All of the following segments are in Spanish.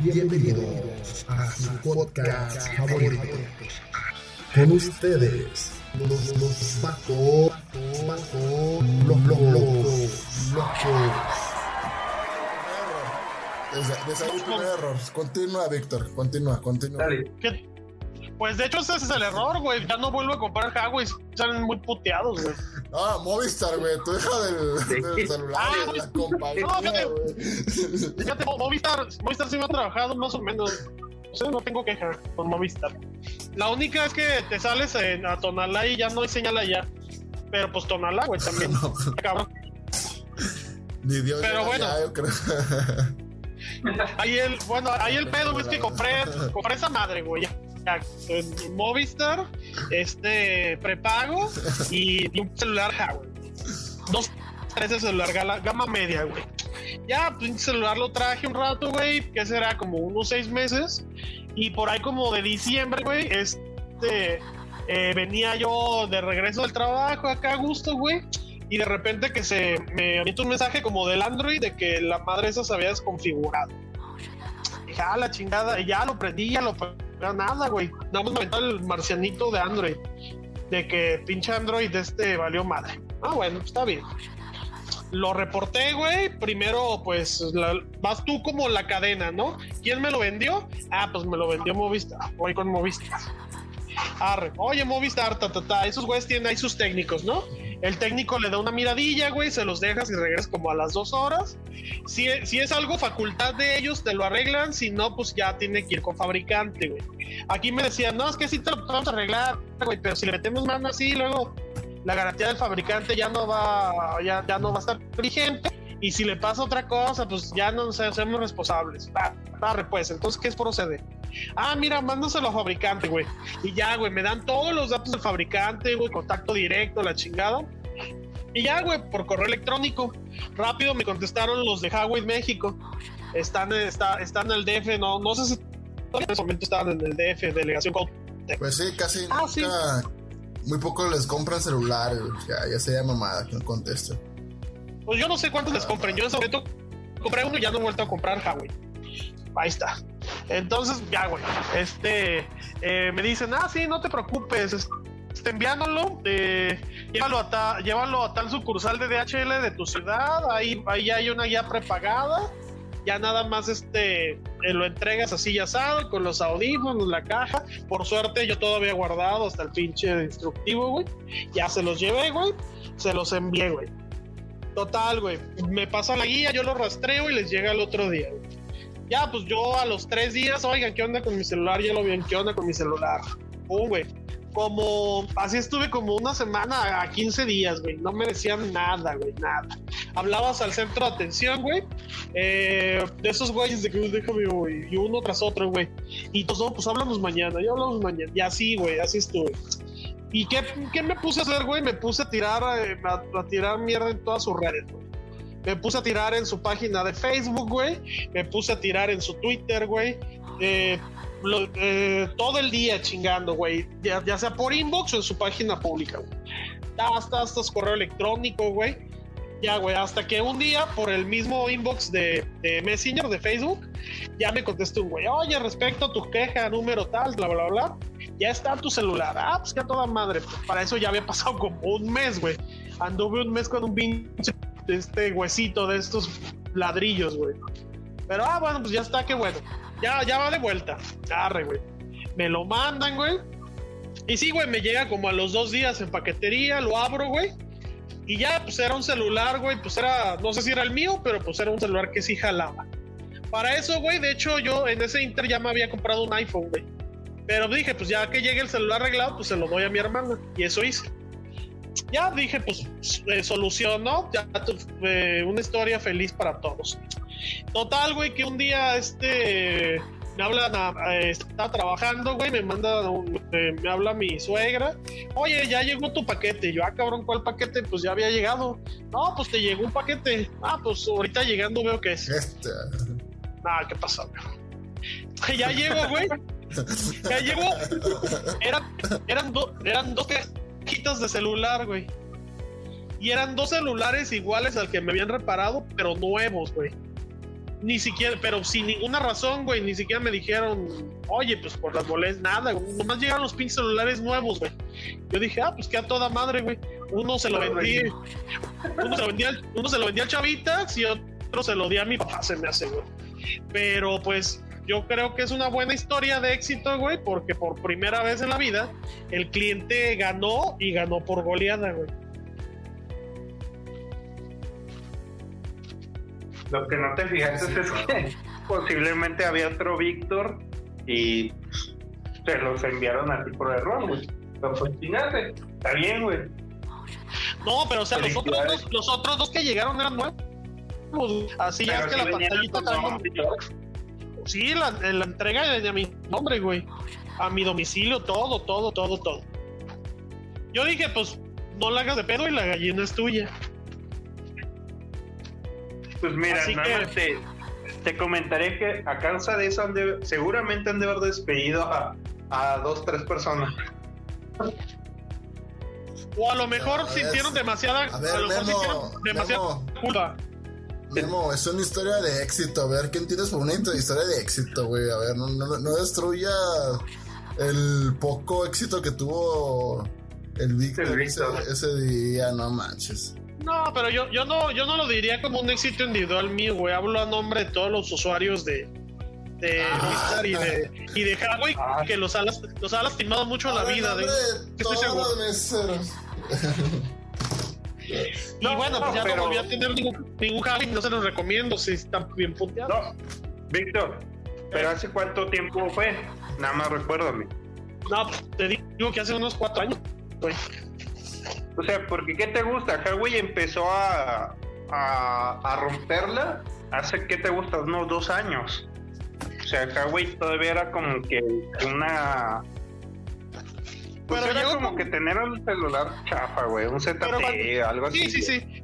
Bienvenidos a su podcast favorito. Con ustedes, los, los vatos, vatos, los locos, locos. Desde el primer error. Continúa, Víctor. Continúa, continúa. Pues de hecho ese es el error, güey. Ya no vuelvo a comprar Huawei. Salen muy puteados, güey. Ah, Movistar, güey. Tu hija del, del celular, Ah, de la no, compañía, fíjate. güey. Fíjate, Mo- Movistar, Movistar sí me ha trabajado más o menos. O sea, no tengo queja con Movistar. La única es que te sales en, a Tonalá y ya no hay señal allá. Pero pues Tonalá, güey, también. Cabrón. Ni Dios Pero bueno. allá, yo creo. Ahí el, bueno, ahí el pedo, güey, es que compré, compré esa madre, güey. En Movistar, este prepago y, un celular Huawei. Dos, tres de celular gama media, güey. Ya, pues celular lo traje un rato, güey, que será como unos seis meses. Y por ahí como de diciembre, güey, este eh, venía yo de regreso del trabajo acá a gusto, güey. Y de repente que se me avienta un mensaje como del Android de que la madre esa se había desconfigurado. Dije, ah, la chingada, ya lo prendí, ya lo prendí, nada, güey. Nada más el marcianito de Android. De que pinche Android este valió madre. Ah, bueno, está bien. Lo reporté, güey. Primero, pues, vas tú como la cadena, ¿no? ¿Quién me lo vendió? Ah, pues me lo vendió Movistar. Voy con Movistar. Arre. Oye, Movistar, ta, ta, ta. Esos güeyes tienen ahí sus técnicos, ¿no? El técnico le da una miradilla, güey, se los dejas y regresas como a las dos horas. Si, si es algo facultad de ellos, te lo arreglan. Si no, pues ya tiene que ir con fabricante, güey. Aquí me decían, no, es que sí te lo a arreglar, güey, pero si le metemos mano así, luego la garantía del fabricante ya no va, ya, ya no va a estar vigente. Y si le pasa otra cosa, pues ya no nos hacemos responsables. Va, arre, pues, entonces, ¿qué es proceder? Ah, mira, mándaselo al fabricante, güey. Y ya, güey, me dan todos los datos del fabricante, güey, contacto directo, la chingada. Y ya, güey, por correo electrónico. Rápido me contestaron los de Huawei México. Están, está, están en el DF, no, no sé si en ese momento estaban en el DF, delegación Pues sí, casi Ah, sí. nunca. Muy poco les compran celulares, güey. Ya, ya sería mamada que no. Pues yo no sé cuántos les compré. Yo en ese momento compré uno y ya no he vuelto a comprar Huawei. Ahí está. Entonces, ya, güey. Este, eh, me dicen, ah, sí, no te preocupes. Este, enviándolo, eh, llévalo, a ta- llévalo a tal sucursal de DHL de tu ciudad. Ahí, ahí hay una ya prepagada. Ya nada más este eh, lo entregas así ya asado, con los audífonos, la caja. Por suerte, yo todo había guardado hasta el pinche instructivo, güey. Ya se los llevé, güey. Se los envié, güey. Total, güey. Me pasa la guía, yo lo rastreo y les llega el otro día. Ya, pues yo a los tres días, oigan, ¿qué onda con mi celular? Ya lo vi, ¿qué onda con mi celular? Pum, güey. Como, así estuve como una semana a 15 días, güey. No me decían nada, güey, nada. Hablabas al centro de atención, güey. eh, de esos güeyes de que déjame, güey. Y uno tras otro, güey. Y todos, pues hablamos mañana, ya hablamos mañana. Y así, güey, así estuve. ¿Y qué, me puse a hacer, güey? Me puse a tirar, eh, a, a tirar mierda en todas sus redes, güey. Me puse a tirar en su página de Facebook, güey. Me puse a tirar en su Twitter, güey. Eh, eh, todo el día chingando, güey. Ya, ya sea por inbox o en su página pública, güey. Hasta, hasta su correo electrónico, güey. Ya, güey, hasta que un día, por el mismo inbox de, de Messenger de Facebook, ya me contestó un güey, oye, respecto a tu queja, número tal, bla, bla, bla, ya está tu celular. Ah, pues que a toda madre. Pues para eso ya había pasado como un mes, güey. Anduve un mes con un pinche este huesito de estos ladrillos, güey. Pero, ah, bueno, pues ya está, qué bueno. Ya, ya va de vuelta. Arre, güey. Me lo mandan, güey. Y sí, güey, me llega como a los dos días en paquetería, lo abro, güey. Y ya, pues era un celular, güey, pues era, no sé si era el mío, pero pues era un celular que sí jalaba. Para eso, güey, de hecho yo en ese inter ya me había comprado un iPhone, güey. Pero dije, pues ya que llegue el celular arreglado, pues se lo doy a mi hermana. Y eso hice. Ya dije, pues eh, solucionó, ya tu- eh, una historia feliz para todos. Total, güey, que un día este me hablan, a- eh, estaba trabajando, güey, me manda, un- eh, me habla mi suegra, oye, ya llegó tu paquete. Yo, ah, cabrón, ¿cuál paquete? Pues ya había llegado. No, pues te llegó un paquete. Ah, pues ahorita llegando veo que es. Este. Nada, ¿qué pasó? güey? ya llego, güey. Ya llegó. Eran, eran, do- eran dos cajitas de celular, güey. Y eran dos celulares iguales al que me habían reparado, pero nuevos, güey. ni siquiera, pero sin ninguna razón, güey, ni siquiera me dijeron, oye, pues por las boletas, nada, güey. Nomás llegaron los pinches celulares nuevos, güey. Yo dije, ah, pues que a toda madre, güey. Uno se lo vendí, uno se lo uno se lo vendía al Chavitas y otro se lo di a mi papá, se me hace, güey. Pero pues yo creo que es una buena historia de éxito, güey, porque por primera vez en la vida el cliente ganó y ganó por goleada, güey. Lo que no te fijaste es que posiblemente había otro Víctor y se los enviaron a ti por error, güey. Pues chingate, está bien, güey. No, pero o sea, los otros dos, los otros dos que llegaron eran nuevos. Así ya es que la pantallita también-. Sí, la, la entrega de a mi nombre, güey. A mi domicilio, todo, todo, todo, todo. Yo dije, pues, no la hagas de pedo y la gallina es tuya. Pues mira, Así nada que- más te, te comentaré que a causa de eso han de- seguramente han de haber despedido a, a dos, tres personas. O a lo mejor A ver, sintieron demasiada, a ver, a lo mejor Memo, sintieron demasiada Memo. culpa. Memo, es una historia de éxito. A ver, ¿quién tienes por una historia de éxito, güey? A ver, no, no, no destruya el poco éxito que tuvo el Víctor ese, ese día, no manches. No, pero yo, yo no, yo no lo diría como un éxito individual mío, güey. Hablo a nombre de todos los usuarios de, de Ah. Y de, y de Huawei Ah. que los ha, los ha lastimado mucho en la vida. de- de estoy todos seguro. meseros. y No, bueno, pues no, ya pero- no volví a tener ningún, ningún no se los recomiendo si están bien puteados. No, Víctor, ¿pero hace cuánto tiempo fue? Nada más recuérdame. No, pues, te digo que hace unos cuatro años, güey. O sea, porque ¿qué te gusta? Huawei empezó a, a, a romperla hace, ¿qué te gusta? Unos dos años. O sea, Huawei todavía era como que una... Pues Pero era llegó como que tener un celular chafa, güey, un ZTE, cuando- algo así. Sí, sí, sí.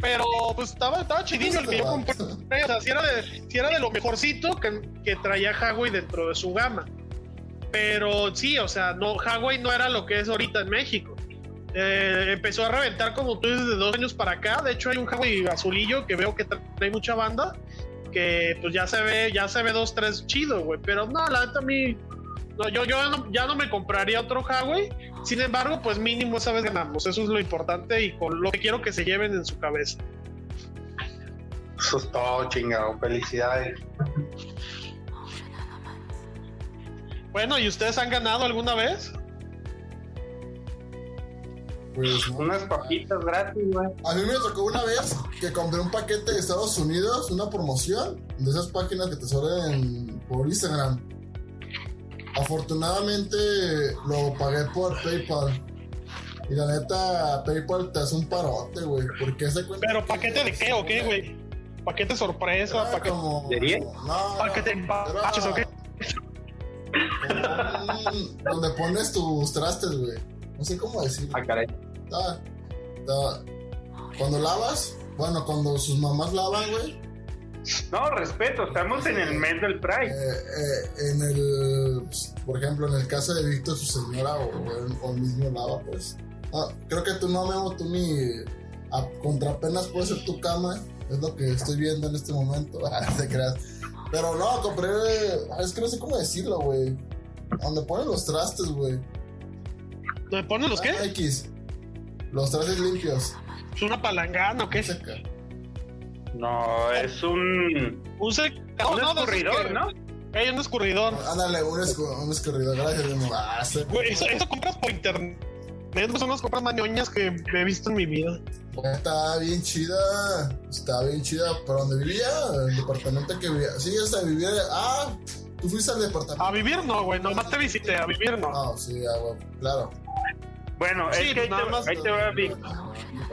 Pero pues estaba, estaba chidillo el que yo compré. O sea, si era de, si era de lo mejorcito que, que traía Huawei dentro de su gama. Pero sí, o sea, no, Huawei no era lo que es ahorita en México. Eh, empezó a reventar como tú dices de dos años para acá. De hecho, hay un Huawei azulillo que veo que tra- trae mucha banda. Que pues ya se ve, ya se ve dos, tres chido, güey. Pero no, la neta a mí. No, yo, yo no- ya no me compraría otro Huawei. Sin embargo, pues mínimo esa vez ganamos. Eso es lo importante y con lo que quiero que se lleven en su cabeza. Eso es todo, chingado. Felicidades. Bueno, ¿y ustedes han ganado alguna vez? Pues, no. Unas papitas gratis, güey. A mí me tocó una vez que compré un paquete de Estados Unidos, una promoción de esas páginas que te salen por Instagram. Afortunadamente lo pagué por PayPal. Y la neta, PayPal te hace un parote, güey. Porque se cuenta. ¿Pero que- paquete de qué o qué, güey? ¿Paquete sorpresa? Era ¿Paquete? como. ¿De? No, ¿Paquete era o qué? un- Donde pones tus trastes, güey. No sé cómo decirlo. Ah, caray. Ah, Cuando lavas, bueno, cuando sus mamás lavan, güey, No, respeto, estamos en el mes del Pride. eh, eh, en el, por ejemplo, en el caso de Víctor, su señora o, o el mismo lava, pues. Ah, creo que tú no, Memo, tú ni a contrapenas puede ser tu cama, es lo que estoy viendo en este momento. Ah, no te creas. Pero no, compré, ah, es que no sé cómo decirlo, güey. Donde ponen los trastes, güey. ¿Me ponen los qué? Ah, X. Los trastes limpios. ¿Es una palangana o qué? Seca. No, es un, Un sec- no, un no, de esos escurridor, que- ¿no? Hay un escurridor. Ándale, un, escu- un escurridor, gracias, Memo. Ah, Güey, eso, eso compras por internet. Son las compras más ñoñas que he visto en mi vida. Está bien chida, está bien chida. ¿Para donde vivía? El departamento que vivía. Sí, hasta vivía. Ah, tú fuiste al departamento. A vivir no, güey. Nomás te visité. A vivir no. Ah, sí, ah, bueno, claro. Bueno, Sí, es que ahí te, más- ahí te va, Vic.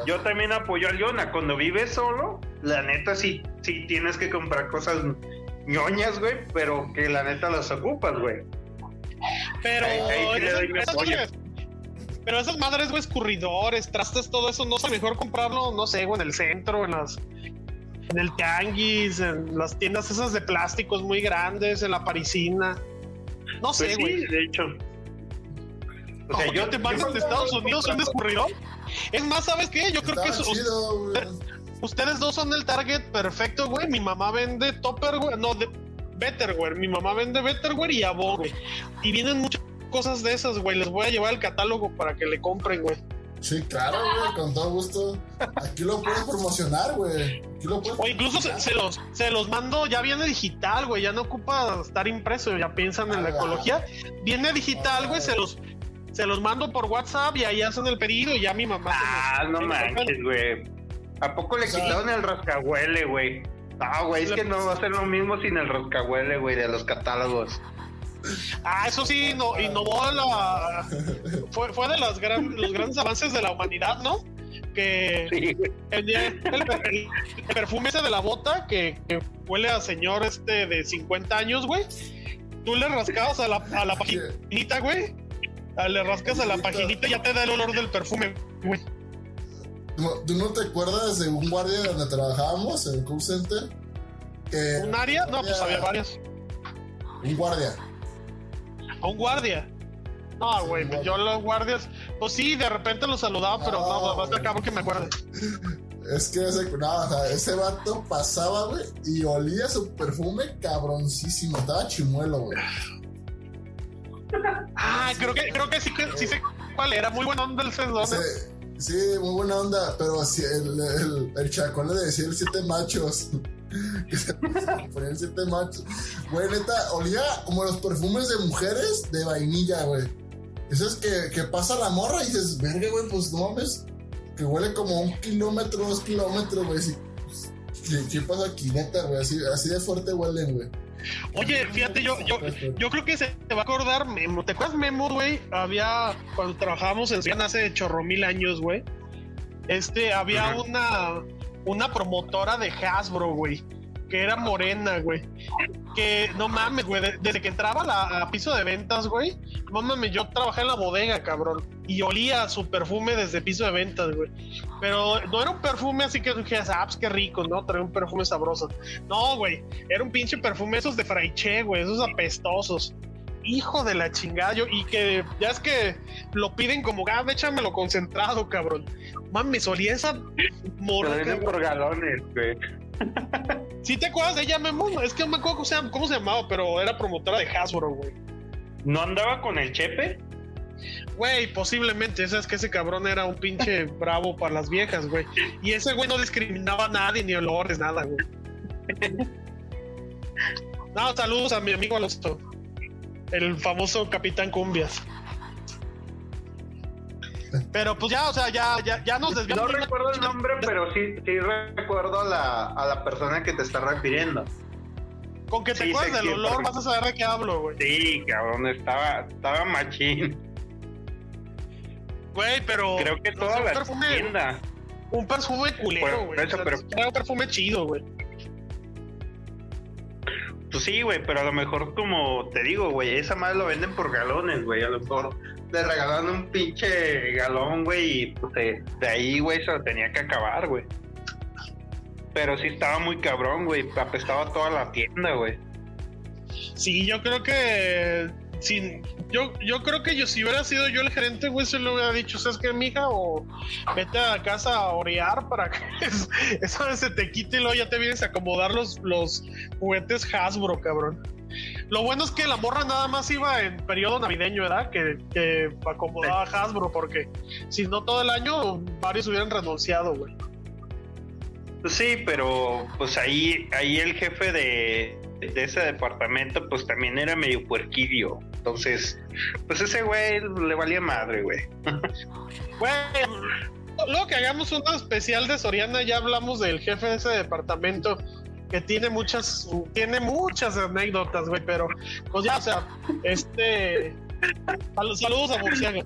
Yo también apoyo a Leona. Cuando vives solo, la neta sí, sí tienes que comprar cosas ñoñas, güey, pero que la neta las ocupas, güey. Pero. Ahí- ahí sí esas- esas pero esas madres, güey, escurridores, trastes, todo eso, no es mejor comprarlo, no sé, güey, en el centro, en las. En el tianguis, en las tiendas esas de plásticos muy grandes, en la parisina. No sé, Pues güey. sí, de hecho. O sea, yo que te mandan de Estados Unidos un escurridor. Es más, ¿sabes qué? Yo creo que eso. chido. Ustedes dos son el target perfecto, güey. Mi mamá vende Topperware, no, de Betterware. Mi mamá vende Betterware y Avon, güey. Y vienen muchas cosas de esas, güey. Les voy a llevar el catálogo para que le compren, güey. Sí, claro, güey, con todo gusto. Aquí lo puedes promocionar, güey. Aquí lo puedes O incluso se, se los, se los mando, ya viene digital, güey. Ya no ocupa estar impreso, ya piensan en la Ah. ecología. Viene digital, güey, se los, se los mando por WhatsApp y ahí hacen el pedido y ya mi mamá. se los- Ah, no se los manches, güey. ¿A poco le O sea- quitaron el rascahuele, güey? No, güey, es que no va a ser lo mismo sin el rascahuele, güey, de los catálogos. Ah, eso sí, no, innovó la. Fue, fue de las gran- los grandes avances de la humanidad, ¿no? Que Sí, güey. el, el- el- el perfume ese de la bota que, que huele a señor este de 50 años, güey. Tú le rascabas a la, a la paginita, güey. Ah, Le rascas a la paginita y ya te da el olor del perfume, güey. ¿Tú no te acuerdas de un guardia donde trabajábamos, en el call center? Que ¿Un área? No, pues había varias. un guardia. ¿A un guardia? No, Sí, güey, guardia. yo los guardias, pues sí, de repente los saludaba, pero no, No, güey. acabo que me acuerde. Es que ese, no, o sea, ese vato pasaba, güey, y olía su perfume cabroncísimo. Estaba chimuelo, güey. Ah, creo que, creo que sí, que sí sé cuál era. Muy buena onda el César. Sí, muy buena onda, pero si el, el, el chacón le decía el siete machos. Que se siete machos. Güey, neta, olía como los perfumes de mujeres de vainilla, güey. Eso es que, que pasa la morra y dices, verga, güey, pues no mames. Que huele como un kilómetro, dos kilómetros, güey. Sí, ¿Qué, qué pasa aquí, neta, güey? Así, así de fuerte huelen, güey. Oye, fíjate, yo, yo, yo creo que se te va a acordar Memo. ¿Te acuerdas Memo, güey? Había, cuando trabajábamos en Cian hace chorro mil años, güey. Este, había una, una promotora de Hasbro, güey. Que era morena, güey. Que no mames, güey. de- Desde que entraba a la, a piso de ventas, güey. No mames, yo trabajé en la bodega, cabrón. Y olía su perfume desde piso de ventas, güey. Pero no era un perfume así que dijeras, ah, pues qué rico, ¿no? Traía un perfume sabroso. No, güey. Era un pinche perfume esos de Fraiche, güey. Esos apestosos. Hijo de la chingada. yo- y que ya es que lo piden como, ah, échamelo concentrado, cabrón. Mames, olía esa morra. por galones, güey. ¿Sí te acuerdas de ella, Memo? Es que no me acuerdo cómo se, llama- cómo se llamaba, pero era promotora de Hasbro, güey. ¿No andaba con el Chepe? Güey, posiblemente, sabes que ese cabrón era un pinche bravo para las viejas, güey. Y ese güey no discriminaba a nadie, ni olores, nada, güey. No, saludos a mi amigo Alonso, el famoso Capitán Cumbias. Pero pues ya, o sea, ya, ya, ya nos No desviamos. recuerdo el nombre, pero sí, sí recuerdo a la, a la persona que te está refiriendo. Con que te sí, acuerdas del olor, vas a saber de qué hablo, güey. Sí, cabrón, estaba, estaba machín. Güey, pero. Creo que no toda la perfume, tienda. un perfume culero, güey. eso, O sea, un perfume chido, güey. Pues sí, güey, pero a lo mejor como te digo, güey, esa madre lo venden por galones, güey. A lo mejor le regalaron un pinche galón, güey, y pues de, ahí, güey, se lo tenía que acabar, güey. Pero sí estaba muy cabrón, güey. Apestaba toda la tienda, güey. Sí, yo creo que. Yo, yo creo que yo, si hubiera sido yo el gerente, güey, se lo hubiera dicho, ¿sabes qué, mija? O vete a casa a orear para que es- esa vez se te quite y luego ya te vienes a acomodar los, los juguetes Hasbro, cabrón. Lo bueno es que la morra nada más iba en periodo navideño, ¿verdad? Que, que acomodaba Hasbro, porque si no todo el año, varios hubieran renunciado, güey. Sí, pero pues ahí, ahí el jefe de, de ese departamento, pues también era medio puerquillo. Entonces, pues ese güey le valía madre, güey. Güey, luego que hagamos una especial de Soriana, ya hablamos del jefe de ese departamento que tiene muchas, tiene muchas anécdotas, güey, pero pues ya, o sea, este. sal- Saludos a Murciaga.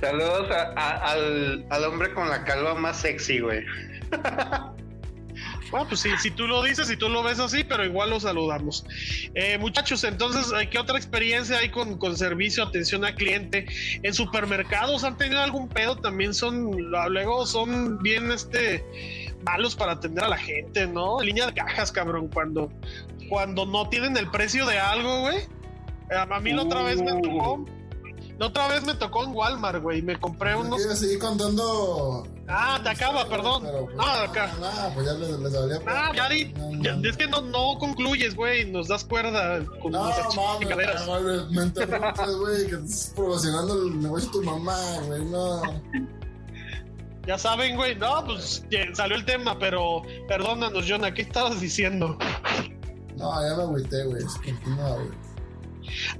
Saludos a- a- al, al hombre con la calva más sexy, güey. Bueno, pues sí, si tú lo dices, si tú lo ves así, pero igual lo saludamos. Eh, muchachos, entonces, eh, ¿qué otra experiencia hay con, con servicio, atención al cliente? ¿En supermercados han tenido algún pedo? También son, luego son bien, este, malos para atender a la gente, ¿no? Línea de cajas, cabrón, cuando, cuando no tienen el precio de algo, güey. Eh, A mí la otra vez me Uh. tocó, La otra vez me tocó en Walmart, güey. Me compré unos. Quiero seguir contando. Ah, te acaba, perdón. Pero, pues, No, acá. Ah, pues ya les, les valía. Ah, no. es que no, no concluyes, güey. Nos das cuerda con No, chingaderas. mames, me interrumpes, güey, que estás promocionando el negocio de tu mamá, güey, no. Ya saben, güey. No, pues que salió el tema, pero perdónanos, Jonah. ¿Qué estabas diciendo? No, ya me agüité, güey, continúa, güey.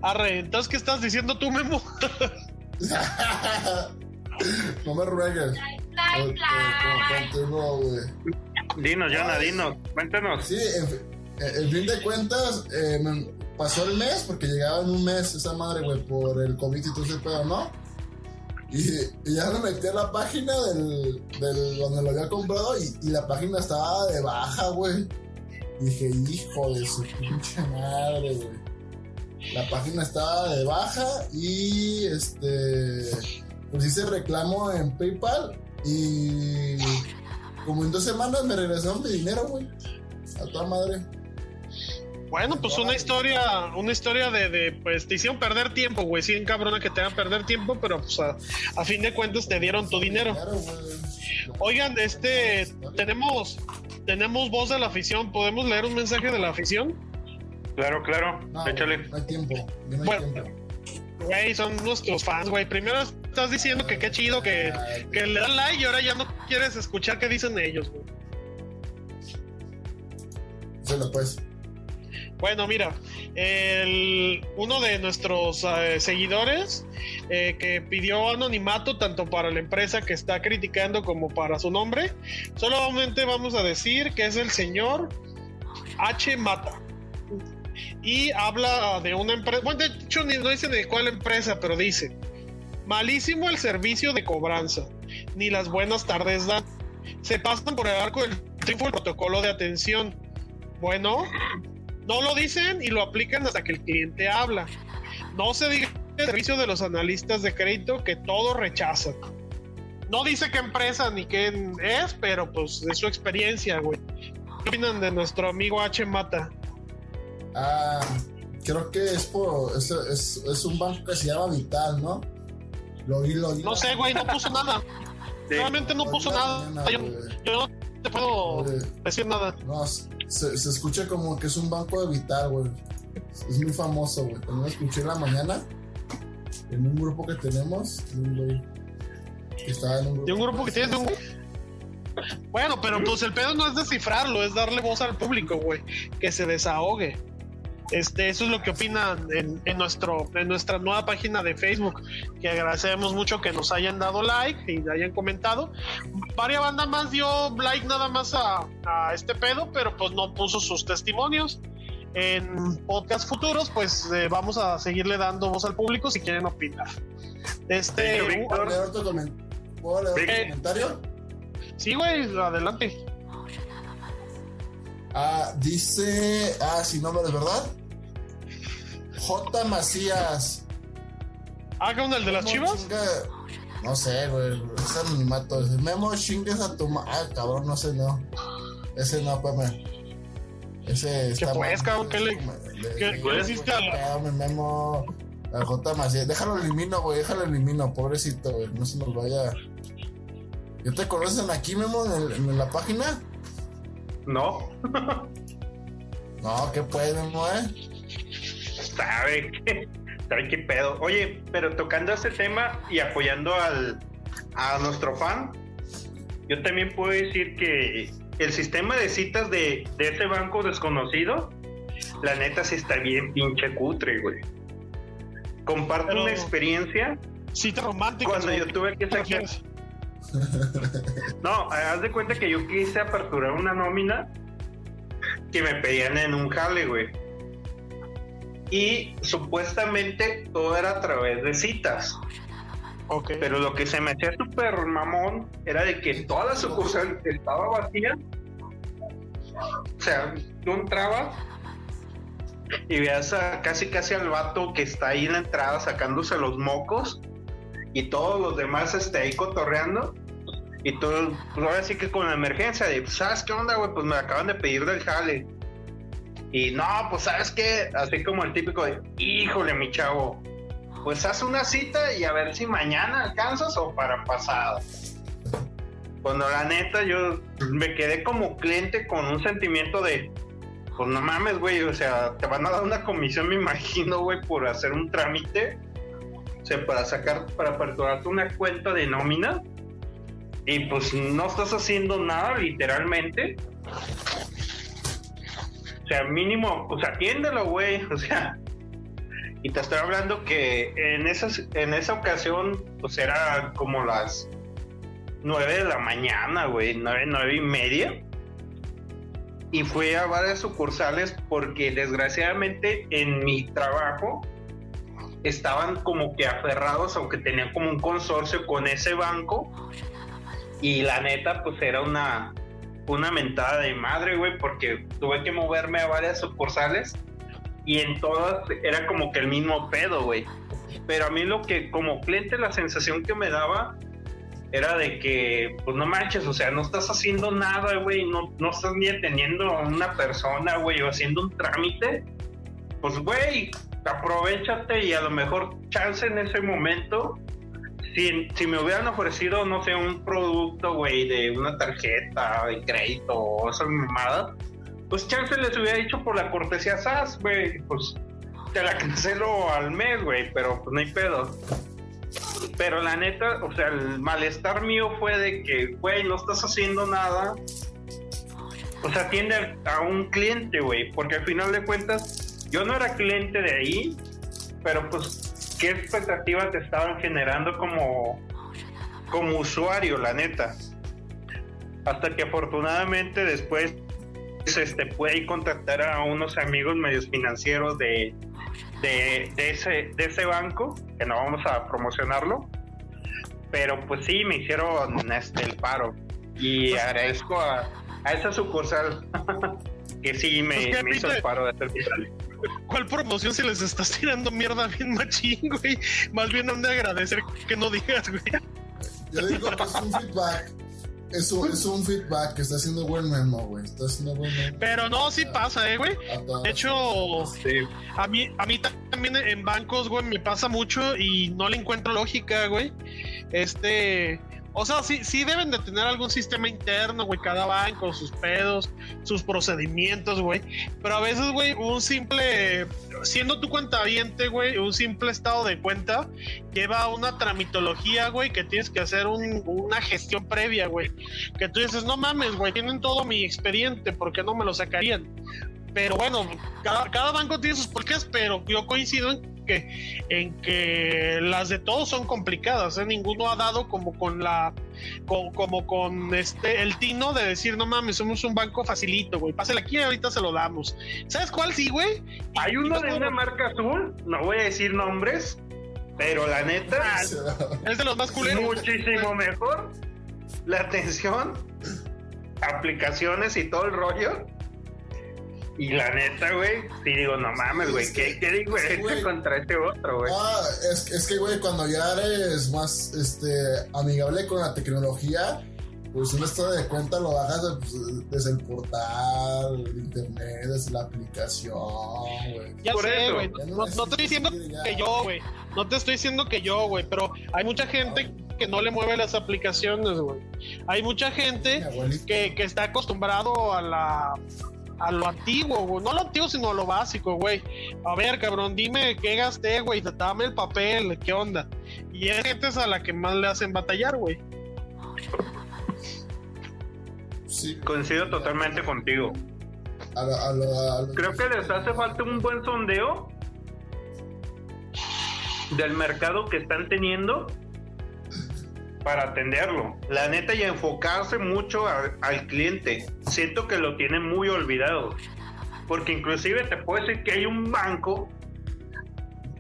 Arre, entonces, ¿qué estás diciendo tú, Memo? no me ruegues. Continúa, güey. Dinos, Jonah, dinos, cuéntanos. Sí, en, fi- en- fin de cuentas, eh, pasó el mes, porque llegaba en un mes esa madre, güey, por el COVID y todo ese pedo, ¿no? Y, ya me metí a la página del, del donde lo había comprado y, la página estaba de baja, güey. Dije, hijo de su pinche madre, güey. La página estaba de baja y este. Pues hice reclamo en PayPal y como en dos semanas me regresaron mi dinero, güey. A toda madre. Bueno, pues una historia, una historia de, de, pues te hicieron perder tiempo, güey. Sí, cabrona que te hagan perder tiempo, pero pues a, a fin de cuentas te dieron tu dinero. Oigan, este, tenemos, tenemos voz de la afición. ¿Podemos leer un mensaje de la afición? Claro, claro, No, échale. no hay tiempo. no hay Bueno. tiempo. Güey, son nuestros fans, güey. Primero estás diciendo que qué chido que, que le dan like y ahora ya no quieres escuchar qué dicen ellos, güey. Se lo pues. Bueno, mira, uno de nuestros eh, seguidores eh, que pidió anonimato tanto para la empresa que está criticando como para su nombre, solamente vamos a decir que es el señor H. Mata. Y habla de una empresa, bueno, de hecho no dice de cuál empresa, pero dice, malísimo el servicio de cobranza, ni las buenas tardes dan. Se pasan por el arco del triunfo el protocolo de atención. Bueno, no lo dicen y lo aplican hasta que el cliente habla. No se diga el servicio de los analistas de crédito que todo rechazan. No dice qué empresa ni qué es, pero pues es su experiencia, güey. ¿Qué opinan de nuestro amigo H. Mata? Ah, creo que es por. Es, es, es un banco que se llama Vital, ¿no? Lo vi, lo vi. No sé, güey, no puso nada. Realmente no puso nada. Yo, yo no te puedo Oye, decir nada. No, se, se escucha como que es un banco de Vital, güey. Es muy famoso, güey. También lo escuché en la mañana. En un grupo que tenemos. un güey que estaba en un grupo. De un grupo que tienes de un... Bueno, pero pues el pedo no es descifrarlo, es darle voz al público, güey. Que se desahogue. Este, eso es lo que opinan en, en nuestro, en nuestra nueva página de Facebook. Que agradecemos mucho que nos hayan dado like y hayan comentado. Varia banda más dio like nada más a, a este pedo, pero pues no puso sus testimonios. En podcast futuros, pues eh, vamos a seguirle dando voz al público si quieren opinar. Este, ¿Puedo Víctor, leer otro, comen- ¿Puedo leer otro Eh. comentario? sí, güey, adelante. Ah, dice. Ah, sin nombre, ¿verdad? J. Macías. Haga uno el de las chivas. chinga- No sé, güey. Es anonimato. Memo chingues a tu ma. Ah, cabrón, no sé, no. Ese no, espérame. Ese está pues, mal. cabrón? ¿Qué le- qué- qué le hiciste a la- Memo. A J. Macías. Déjalo elimino, güey. Déjalo elimino, pobrecito, güey. No se nos vaya. ¿Ya te conocen aquí, Memo, en, el- en la página? No, No, ¿qué puede, Memo, eh? sabe qué, sabe qué pedo. Oye, pero tocando este tema y apoyando al, a nuestro fan, yo también puedo decir que el sistema de citas de, de ese banco desconocido, la neta sí está bien pinche cutre, güey. Comparto Pero- una experiencia Cita romántica. cuando yo tuve que sacar. No, haz de cuenta que yo quise aperturar una nómina que me pedían en un jale, güey. Y supuestamente todo era a través de citas. Pero lo que se me hacía súper mamón era de que toda la sucursal estaba vacía. O sea, tú entrabas y veas a casi casi al vato que está ahí en la entrada sacándose los mocos y todos los demás este, ahí cotorreando. Y todo, pues ahora sí que con la emergencia de, pues, ¿sabes qué onda, güey? Pues me acaban de pedir del jale. Y no, pues, ¿sabes qué? Así como el típico de, híjole, mi chavo, pues haz una cita y a ver si mañana alcanzas o para pasado. Cuando la neta yo me quedé como cliente con un sentimiento de, pues no mames, güey, o sea, te van a dar una comisión, me imagino, güey, por hacer un trámite, o sea, para sacar, para aperturarte una cuenta de nómina. Y pues no estás haciendo nada, literalmente. O sea, mínimo, pues atiéndelo, güey. O sea, y te estoy hablando que en, esas, en esa ocasión, pues era como las 9 de la mañana, güey, 9, 9 y media. Y fui a varias sucursales porque desgraciadamente en mi trabajo estaban como que aferrados, aunque tenían como un consorcio con ese banco. Y la neta, pues era una, una mentada de madre, güey, porque tuve que moverme a varias sucursales y en todas era como que el mismo pedo, güey. Pero a mí lo que como cliente la sensación que me daba era de que, pues no manches, o sea, no estás haciendo nada, güey, no, no estás ni atendiendo a una persona, güey, o haciendo un trámite. Pues, güey, aprovechate y a lo mejor chance en ese momento. Si, si me hubieran ofrecido, no sé, un producto, güey, de una tarjeta de crédito o esa mamada, pues chance les hubiera dicho por la cortesía SAS, güey, pues te la cancelo al mes, güey, pero pues no hay pedo. Pero la neta, o sea, el malestar mío fue de que, güey, no estás haciendo nada. O sea, atiende a un cliente, güey, porque al final de cuentas, yo no era cliente de ahí, pero pues, ¿qué expectativas te estaban generando como, como usuario, la neta? Hasta que afortunadamente después este, pude contactar a unos amigos medios financieros de, de, ese, de ese banco, que no vamos a promocionarlo, pero pues sí, me hicieron este, el paro. Y agradezco a, a esa sucursal que sí me, Pues, ¿qué, me hizo el paro de hacer. ¿Cuál promoción si les estás tirando mierda bien machín, güey? Más bien han de agradecer que no digas, güey. Yo digo que es un feedback. Es un, es un feedback que está haciendo buen memo, güey. Está haciendo buen memo. Pero no, sí pasa, eh, güey. A todas. De hecho, Sí. a mí, a mí también en bancos, güey, me pasa mucho y no le encuentro lógica, güey. Este, o sea, sí, sí deben de tener algún sistema interno, güey, cada banco, sus pedos, sus procedimientos, güey. Pero a veces, güey, un simple, siendo tu cuentaviente, güey, un simple estado de cuenta lleva una tramitología, güey, que tienes que hacer un- una gestión previa, güey. Que tú dices, no mames, güey, tienen todo mi expediente, ¿por qué no me lo sacarían? Pero bueno, cada, banco tiene sus porqués, pero yo coincido en que, en que las de todos son complicadas, ¿eh? ninguno ha dado como con la, con- como con este, el tino de decir, no mames, somos un banco facilito, güey, pásale aquí y ahorita se lo damos. ¿Sabes cuál sí, güey? Hay uno no de una marca azul, no voy a decir nombres, pero la neta, Ah, Es de los más culeros. muchísimo mejor la atención, aplicaciones y todo el rollo. Y la neta, güey, sí digo, no mames, güey, ¿qué, qué diferencia contra este otro, güey? Ah, es, es que, güey, cuando ya eres más este, amigable con la tecnología, pues un estado de cuenta lo bajas pues, desde el portal, el internet, desde la aplicación, güey. Ya Por sé, eso. güey. No, no te estoy diciendo que yo, güey. No te estoy diciendo que yo, güey. Pero hay mucha gente que no le mueve las aplicaciones, güey. Hay mucha gente que, que está acostumbrado a la a lo antiguo, güey. No a lo antiguo, sino a lo básico, güey. A ver, cabrón, dime qué gasté, güey. Dame el papel, qué onda. Y hay gente a la que más le hacen batallar, güey. Sí, Coincido totalmente contigo. a lo- a lo- a lo- Creo que les hace falta un buen sondeo del mercado que están teniendo para atenderlo. La neta y enfocarse mucho a- al cliente. Siento que lo tienen muy olvidado. Porque inclusive te puedo decir que hay un banco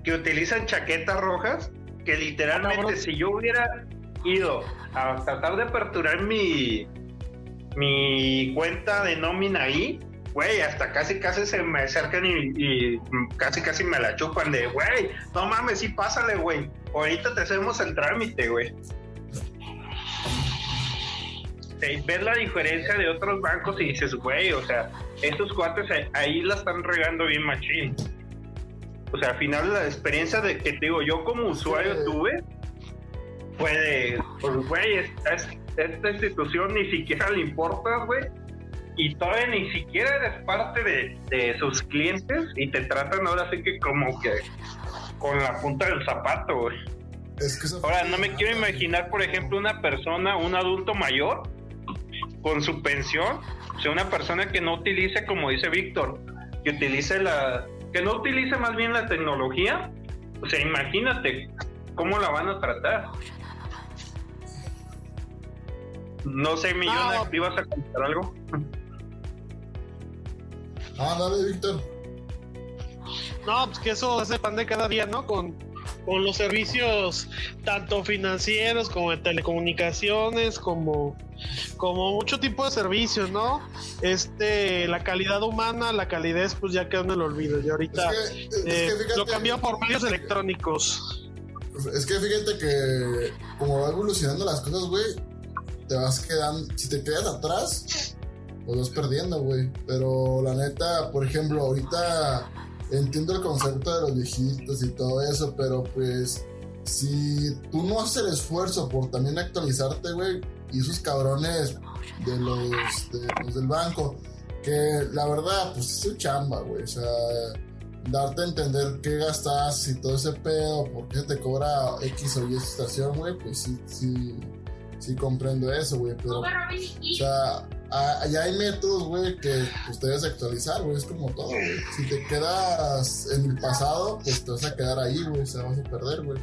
que utilizan chaquetas rojas que literalmente si yo hubiera ido a tratar de aperturar mi mi cuenta de nómina ahí, güey, hasta casi casi se me acercan y, y casi casi me la chupan de, güey, no mames, sí pásale, güey. Ahorita te hacemos el trámite, güey. Sí, ves la diferencia de otros bancos y dices, güey, o sea, estos cuates ahí- la están regando bien machín. O sea, al final la experiencia de que te digo, yo como usuario Sí. tuve, fue de, pues, güey, esta, esta institución ni siquiera le importa, güey. Y todavía ni siquiera eres parte de, de sus clientes y te tratan ahora sí que como que con la punta del zapato, güey. Es que eso Ahora, no me quiero imaginar, por ejemplo, una persona, un adulto mayor, con su pensión, o sea, una persona que no utilice, como dice Víctor, que utilice la, que no utilice más bien la tecnología, o sea, imagínate cómo la van a tratar. No sé, Millona, No. ¿te ibas a contar algo? Ah, dale, Víctor. No, pues que eso es el pan de cada día, ¿no? Con, con los servicios tanto financieros como de telecomunicaciones, como, como mucho tipo de servicios, ¿no? Este, la calidad humana, la calidez, pues ya quedó en el olvido. Y ahorita Es que, es eh, que fíjate, lo cambió por medios electrónicos. Es que fíjate que como va evolucionando las cosas, güey, te vas quedando, si te quedas atrás, pues vas perdiendo, güey. Pero la neta, por ejemplo, ahorita entiendo el concepto de los viejitos y todo eso, pero pues si tú no haces el esfuerzo por también actualizarte, güey, y esos cabrones de los, de los del banco, que la verdad, pues es su chamba, güey, o sea darte a entender qué gastas y todo ese pedo, por qué te cobra X o Y estación, güey, pues sí, sí, sí comprendo eso, güey, pero, o sea, allá hay métodos, güey, que pues te debes actualizar, güey, es como todo, güey. Si te quedas en el pasado, pues te vas a quedar ahí, güey, o sea, vas a perder, güey.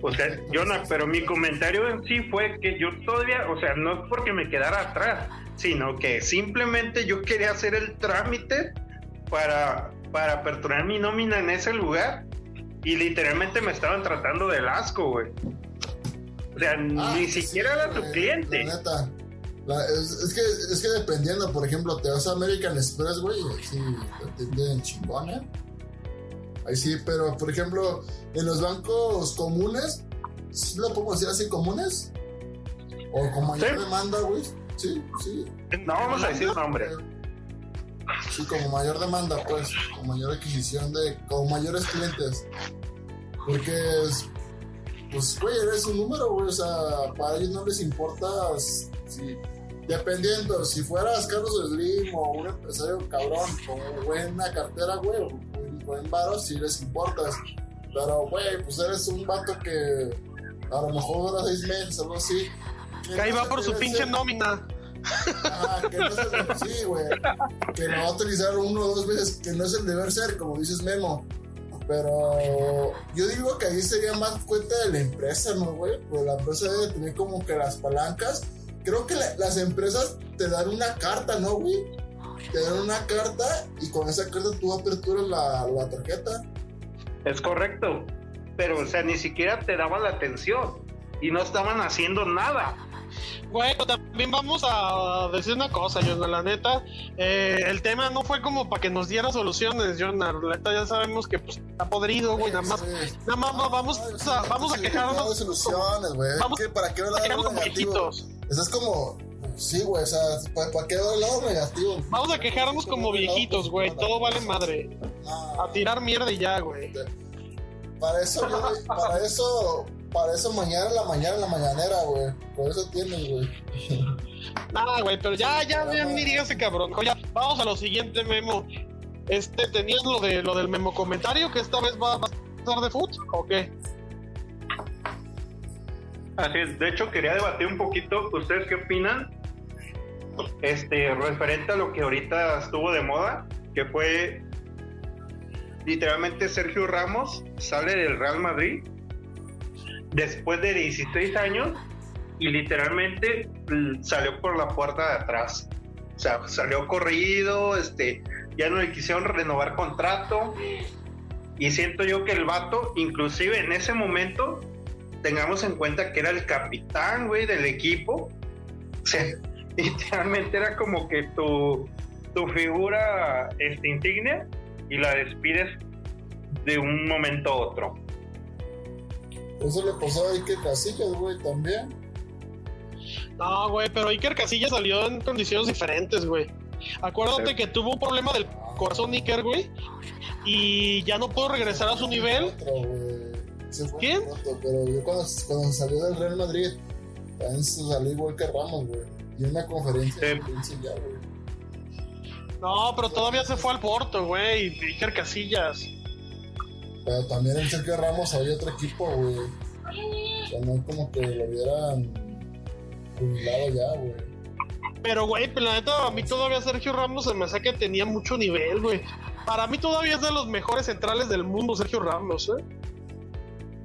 O sea, Jonah, pero mi comentario en sí fue que yo todavía, o sea, no es porque me quedara atrás, sino que simplemente yo quería hacer el trámite para, para aperturar mi nómina en ese lugar y literalmente me estaban tratando del asco, güey. O sea, Ah, ni sí, siquiera era tu güey, cliente. La neta. La- es, es que, es que dependiendo, por ejemplo, te vas a American Express, güey, sí te atienden chingón, ¿eh? Ahí sí, pero por ejemplo, en los bancos comunes, ¿sí lo podemos decir así, comunes? O con mayor Sí. demanda, güey. Sí, sí. No vamos a decir nombre. Sí, como mayor demanda, pues, con mayor adquisición de, con mayores clientes. Porque, es, pues, güey, eres un número, güey, o sea, para ellos no les importa si, dependiendo, si fueras Carlos Slim o un empresario cabrón con buena cartera, güey, buen varo, sí les importas. Pero, güey, pues eres un vato que a lo mejor dura seis meses, algo así. Que ahí no va por su pinche ser- nómina. Que no es el sí, güey. Que lo va a utilizar uno o dos veces, que no es el deber ser, como dices Memo. Pero yo digo que ahí sería más cuenta de la empresa, ¿no, güey? Pues la empresa debe tener como que las palancas. Creo que la- las empresas te dan una carta, ¿no, güey? Te dan una carta y con esa carta tú aperturas la, la tarjeta. Es correcto. Pero, o sea, ni siquiera te daban la atención y no estaban haciendo nada. Bueno, también vamos a decir una cosa, Jonah, la neta, eh, el tema no fue como para que nos diera soluciones, Jonah, la neta ya sabemos que pues, está podrido, güey, nada más, nada más va- vamos, a, vamos a quejarnos, No de soluciones, güey. Vamos ¿Qué- ¿Para qué ver a el quejarnos lado como negativo? viejitos, Eso es como. Sí, güey, o sea, ¿para, qué ver el lado negativo? vamos a quejarnos como viejitos, güey, todo vale madre, No. a tirar mierda y ya, güey. Para eso, yo, para eso, para eso mañana en la mañana en la mañanera, güey. Por eso tienes, güey. Nada, güey, pero ya, ya, ya ni digas ese cabrón. Oye, vamos a lo siguiente, Memo. Este, ¿tenías lo de lo del memo comentario que esta vez va a pasar de foot o qué? Así es. De hecho, quería debatir un poquito. ¿Ustedes qué opinan? Este, referente a lo que ahorita estuvo de moda, que fue literalmente Sergio Ramos sale del Real Madrid después de 16 años y literalmente mm, salió por la puerta de atrás. O sea, salió corrido, este, ya no le quisieron renovar contrato. Y siento yo que el vato, inclusive en ese momento, tengamos en cuenta que era el capitán, güey, del equipo. O sea, literalmente era como que tu, tu figura este, insignia y la despides de un momento a otro. Eso le pasó a Iker Casillas, güey, también. No, güey, pero Iker Casillas salió en condiciones diferentes, güey. Acuérdate Sí. que tuvo un problema del corazón Iker, güey. Y ya no puedo regresar a su nivel. Otro, ¿Quién? pero yo cuando, cuando salió del Real Madrid, también se salió igual que Ramos, güey. Y en una conferencia prensa ya, güey. No, pero todavía se fue al Porto, güey. y Iker Casillas. Pero también el Sergio Ramos había otro equipo, güey. O sea, no es como que lo hubieran jubilado ya, güey. Pero, güey, pero la neta, a mí todavía Sergio Ramos se me hace que tenía mucho nivel, güey. Para mí todavía es de los mejores centrales del mundo, Sergio Ramos, ¿eh?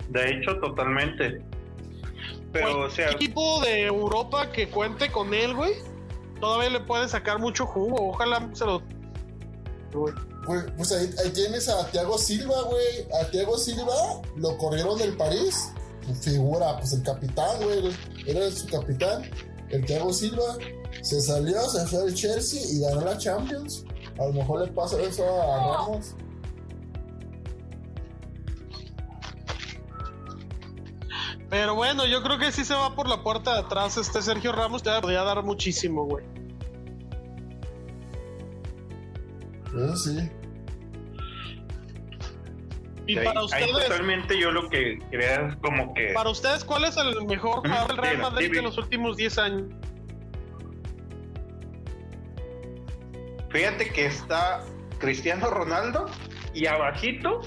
De hecho, totalmente. Pero, o sea, equipo de Europa que cuente con él, güey, todavía le puede sacar mucho jugo. Ojalá se lo. güey. Pues, pues ahí, ahí tienes a Thiago Silva, güey. A Thiago Silva lo corrieron del París. Figura, pues el capitán, güey. Era su capitán. El Thiago Silva se salió, se fue al Chelsea y ganó la Champions. A lo mejor le pasa eso a Ramos. Pero bueno, yo creo que sí se va por la puerta de atrás. Este Sergio Ramos te podría dar muchísimo, güey. Eso sí. Y ahí, para ustedes, totalmente yo lo que quería es como que... para ustedes, ¿cuál es el mejor jugador del Real Madrid de los últimos 10 años? Fíjate que está Cristiano Ronaldo y abajito,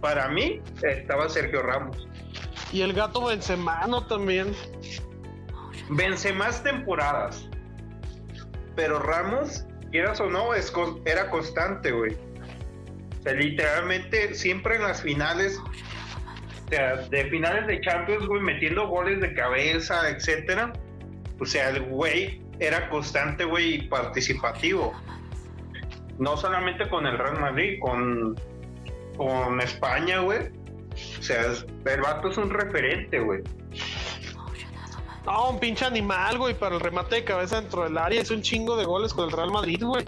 para mí, estaba Sergio Ramos. Y el gato Benzema, ¿no? También. Vence más temporadas. Pero Ramos, quieras o no, es era constante, güey. O sea, literalmente siempre en las finales, o sea, de finales de Champions, güey, metiendo goles de cabeza, etcétera. O sea, el güey era constante, güey, y participativo. No solamente con el Real Madrid, con, con España, güey. O sea, es- el vato es un referente, güey. No, un pinche animal, güey, para el remate de cabeza dentro del área. Es un chingo de goles con el Real Madrid, güey.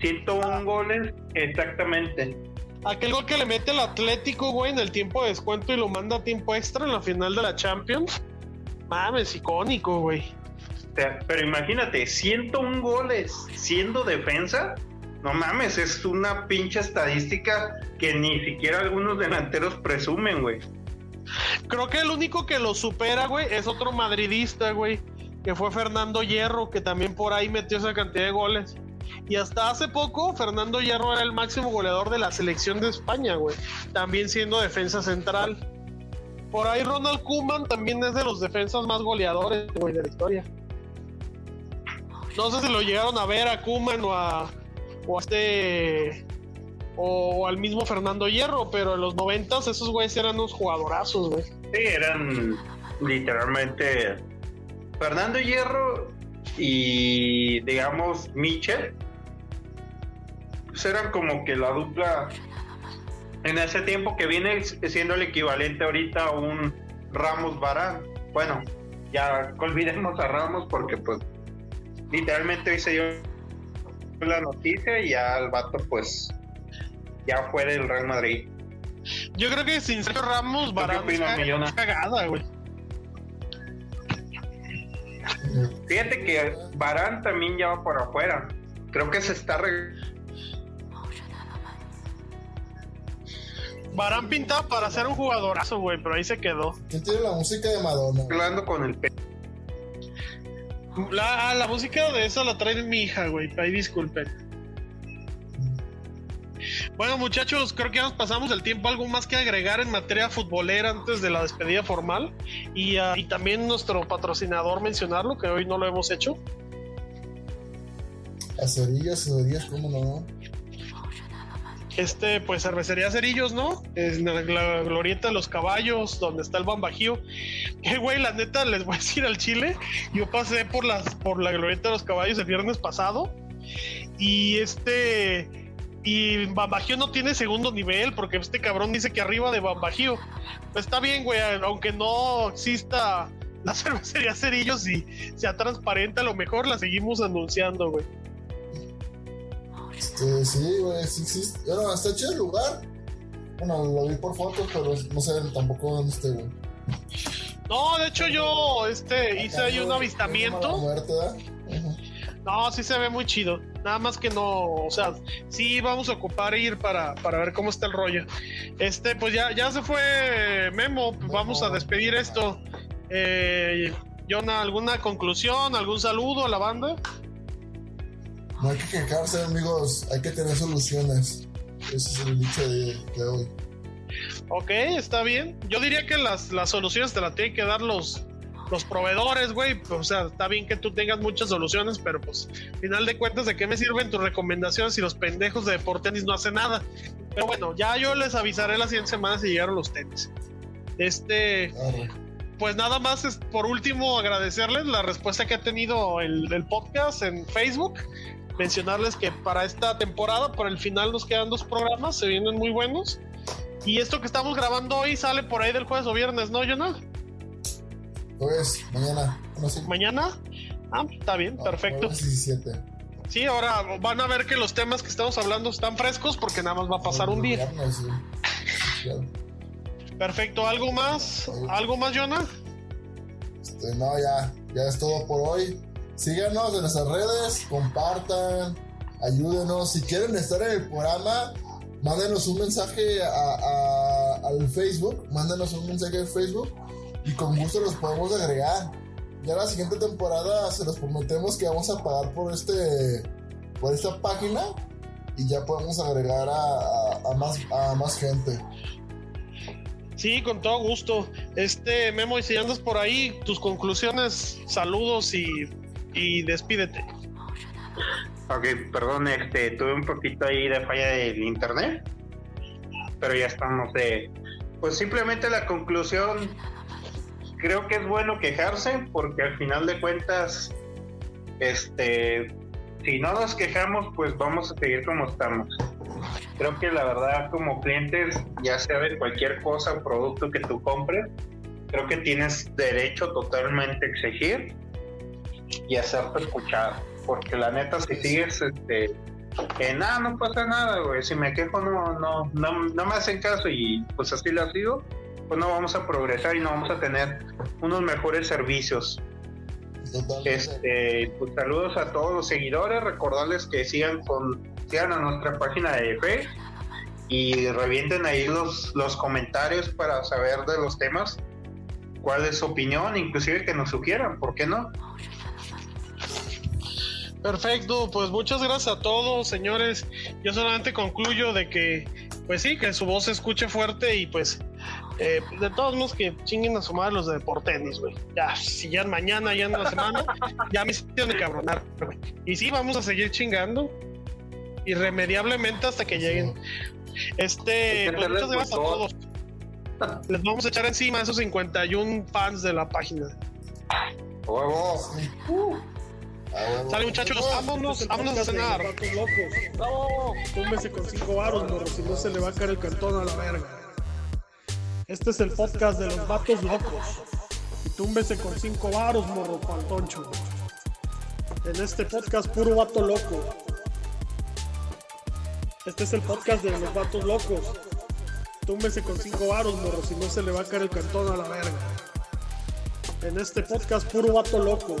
101 goles, exactamente. Aquel gol que le mete el Atlético, güey, en el tiempo de descuento y lo manda a tiempo extra en la final de la Champions. Mames, icónico, güey. O sea, pero imagínate, 101 goles siendo defensa, no mames, es una pinche estadística que ni siquiera algunos delanteros presumen, güey. Creo que el único que lo supera, güey, es otro madridista, güey, que fue Fernando Hierro, que también por ahí metió esa cantidad de goles. Y hasta hace poco, Fernando Hierro era el máximo goleador de la selección de España, güey, también siendo defensa central. Por ahí Ronald Koeman también es de los defensas más goleadores, güey, de la historia. No sé si lo llegaron a ver a Koeman o a, o a este o al mismo Fernando Hierro, pero en los noventas esos güeyes eran unos jugadorazos, güey. Sí, eran literalmente Fernando Hierro y digamos Michel. Pues eran como que la dupla en ese tiempo que viene siendo el equivalente ahorita a un Ramos Barán. Bueno, ya olvidemos a Ramos porque pues literalmente hoy se dio la noticia y ya el vato pues ya fue del Real Madrid. Yo creo que sin Sergio Ramos, opinas, es cagada, güey. Fíjate que Barán también ya va por afuera. Creo que se está Varane pintaba para ser un jugadorazo, güey, pero ahí se quedó. ¿Quién tiene la música de Madonna? arreglando con el pe- La, ah, la música de esa la trae mi hija, güey. Ahí disculpen. Bueno, muchachos, creo que ya nos pasamos el tiempo. ¿Algo más que agregar en materia futbolera antes de la despedida formal? Y, ah, y también nuestro patrocinador mencionarlo, que hoy no lo hemos hecho. A cerillas, cerillas, ¿cómo no? Este, pues cervecería Cerillos, ¿no? Es en la, la glorieta de los caballos, donde está el bambajío. Que güey, la neta, les voy a decir al chile. Yo pasé por las, por la glorieta de los caballos el viernes pasado. Y este. Y Bambajío no tiene segundo nivel, porque este cabrón dice que arriba de Bambajío. Pues está bien, güey, aunque no exista la cervecería Cerillos y sea transparente, a lo mejor la seguimos anunciando, güey. Este, sí, güey, sí existe. Bueno, está chido el lugar. Bueno, lo vi por fotos, pero no sé tampoco dónde esté, güey. No, de hecho yo este, hice ahí un avistamiento. No, sí se ve muy chido. Nada más que no, o sea, sí vamos a ocupar ir para, para ver cómo está el rollo. Este, pues ya, ya se fue Memo. Vamos a despedir esto. Eh, ¿alguna conclusión? ¿Algún saludo a la banda? No hay que quejarse, amigos. Hay que tener soluciones. Ese es el dicho de hoy. Ok, está bien. Yo diría que las, las soluciones te las tienen que dar los, los proveedores, güey. O sea, está bien que tú tengas muchas soluciones, pero pues, final de cuentas, ¿de qué me sirven tus recomendaciones si los pendejos de Deportenis no hacen nada? Pero bueno, ya yo les avisaré la siguiente semana si llegaron los tenis. Este, pues nada más es por último agradecerles la respuesta que ha tenido el, el podcast en Facebook. Mencionarles que para esta temporada, por el final nos quedan dos programas, se vienen muy buenos. Y esto que estamos grabando hoy sale por ahí del jueves o viernes, ¿no, Jonah? Jueves, mañana. No sé. ¿Mañana? Ah, está bien, Ah, perfecto. jueves 17. Sí, ahora van a ver que los temas que estamos hablando están frescos porque nada más va a pasar un día. Viernes, sí. Sí, claro. Perfecto, ¿algo más? ¿Algo más, Jonah? Este, no, ya, ya es todo por hoy. Síganos en nuestras redes, compartan, ayúdenos. Si quieren estar en el programa, mándenos un mensaje a, al Facebook, mándenos un mensaje al Facebook y con gusto los podemos agregar. Ya la siguiente temporada se los prometemos que vamos a pagar por este por esta página y ya podemos agregar a, a- a más, a más gente. Sí, con todo gusto. Este, Memo, y si andas por ahí, tus conclusiones, saludos y, y despídete. Ok, perdón, este, tuve un poquito ahí de falla del internet, pero ya estamos de... Pues simplemente la conclusión, creo que es bueno quejarse porque al final de cuentas, este, si no nos quejamos, pues vamos a seguir como estamos. Creo que la verdad como clientes, ya sea de cualquier cosa o producto que tú compres, creo que tienes derecho totalmente a exigir y hacerte escuchar. Porque la neta, si sigues este, en nada, no pasa nada, güey. Si me quejo, no, no, no, no me hacen caso y pues así lo sigo, pues no vamos a progresar y no vamos a tener unos mejores servicios. Este, pues saludos a todos los seguidores, recordarles que sigan con sigan a nuestra página de Fe y revienten ahí los, los comentarios para saber de los temas, cuál es su opinión, inclusive que nos sugieran, ¿por qué no? Perfecto, pues muchas gracias a todos, señores. Yo solamente concluyo de que, pues sí, que su voz se escuche fuerte y pues, eh, de todos modos que chinguen a su madre los de Deportenis, güey. Ya, si ya mañana, ya en la semana, ya me hicieron de cabronar, güey. Y sí, vamos a seguir chingando irremediablemente hasta que lleguen. Este, pues muchas gracias a todos. Les vamos a echar encima a esos 51 fans de la página. Huevo. Ah, huevo. Sale muchachos, vámonos, vámonos a cenar. Vatos locos. ¡Bravo! Túmbese con cinco varos, morro, si no se le va a caer el cantón a la verga. Este es el podcast de los vatos locos. Y túmbese con cinco varos, morro, pantoncho. En este podcast, puro vato loco. Este es el podcast de los vatos locos. Túmbese con cinco varos, morro, si no se le va a caer el cantón a la verga. En este podcast, puro vato loco.